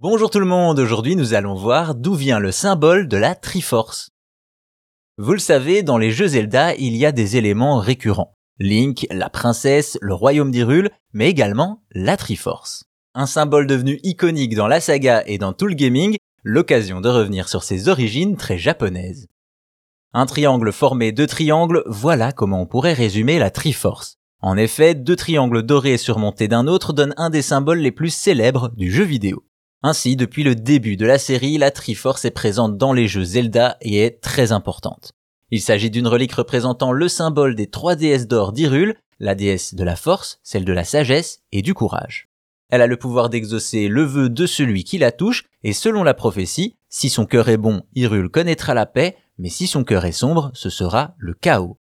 Bonjour tout le monde, aujourd'hui nous allons voir d'où vient le symbole de la Triforce. Vous le savez, dans les jeux Zelda, il y a des éléments récurrents. Link, la princesse, le royaume d'Hyrule, mais également la Triforce. Un symbole devenu iconique dans la saga et dans tout le gaming, l'occasion de revenir sur ses origines très japonaises. Un triangle formé de triangles, voilà comment on pourrait résumer la Triforce. En effet, deux triangles dorés surmontés d'un autre donnent un des symboles les plus célèbres du jeu vidéo. Ainsi, depuis le début de la série, la Triforce est présente dans les jeux Zelda et est très importante. Il s'agit d'une relique représentant le symbole des trois déesses d'or d'Hyrule, la déesse de la force, celle de la sagesse et du courage. Elle a le pouvoir d'exaucer le vœu de celui qui la touche, et selon la prophétie, si son cœur est bon, Hyrule connaîtra la paix, mais si son cœur est sombre, ce sera le chaos.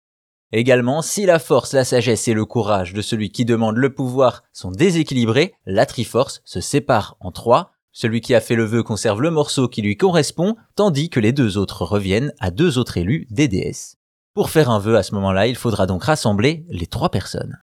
Également, si la force, la sagesse et le courage de celui qui demande le pouvoir sont déséquilibrés, la Triforce se sépare en trois, celui qui a fait le vœu conserve le morceau qui lui correspond, tandis que les deux autres reviennent à deux autres élus des déesses. Pour faire un vœu à ce moment-là, il faudra donc rassembler les trois personnes.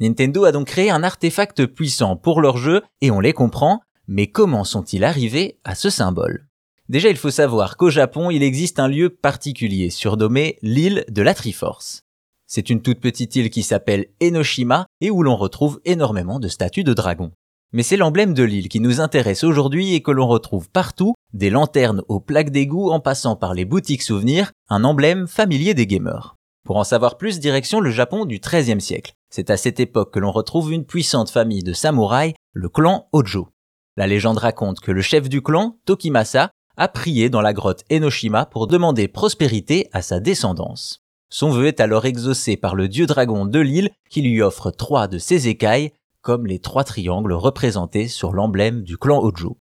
Nintendo a donc créé un artefact puissant pour leur jeu, et on les comprend, mais comment sont-ils arrivés à ce symbole? Déjà, il faut savoir qu'au Japon, il existe un lieu particulier surnommé l'île de la Triforce. C'est une toute petite île qui s'appelle Enoshima et où l'on retrouve énormément de statues de dragons. Mais c'est l'emblème de l'île qui nous intéresse aujourd'hui et que l'on retrouve partout, des lanternes aux plaques d'égout en passant par les boutiques souvenirs, un emblème familier des gamers. Pour en savoir plus, direction le Japon du XIIIe siècle. C'est à cette époque que l'on retrouve une puissante famille de samouraïs, le clan Hojo. La légende raconte que le chef du clan, Tokimasa, a prié dans la grotte Enoshima pour demander prospérité à sa descendance. Son vœu est alors exaucé par le dieu dragon de l'île qui lui offre trois de ses écailles, comme les trois triangles représentés sur l'emblème du clan Hojo.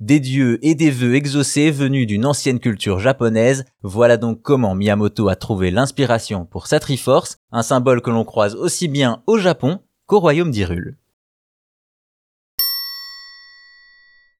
Des dieux et des vœux exaucés venus d'une ancienne culture japonaise, voilà donc comment Miyamoto a trouvé l'inspiration pour sa Triforce, un symbole que l'on croise aussi bien au Japon qu'au royaume d'Hyrule.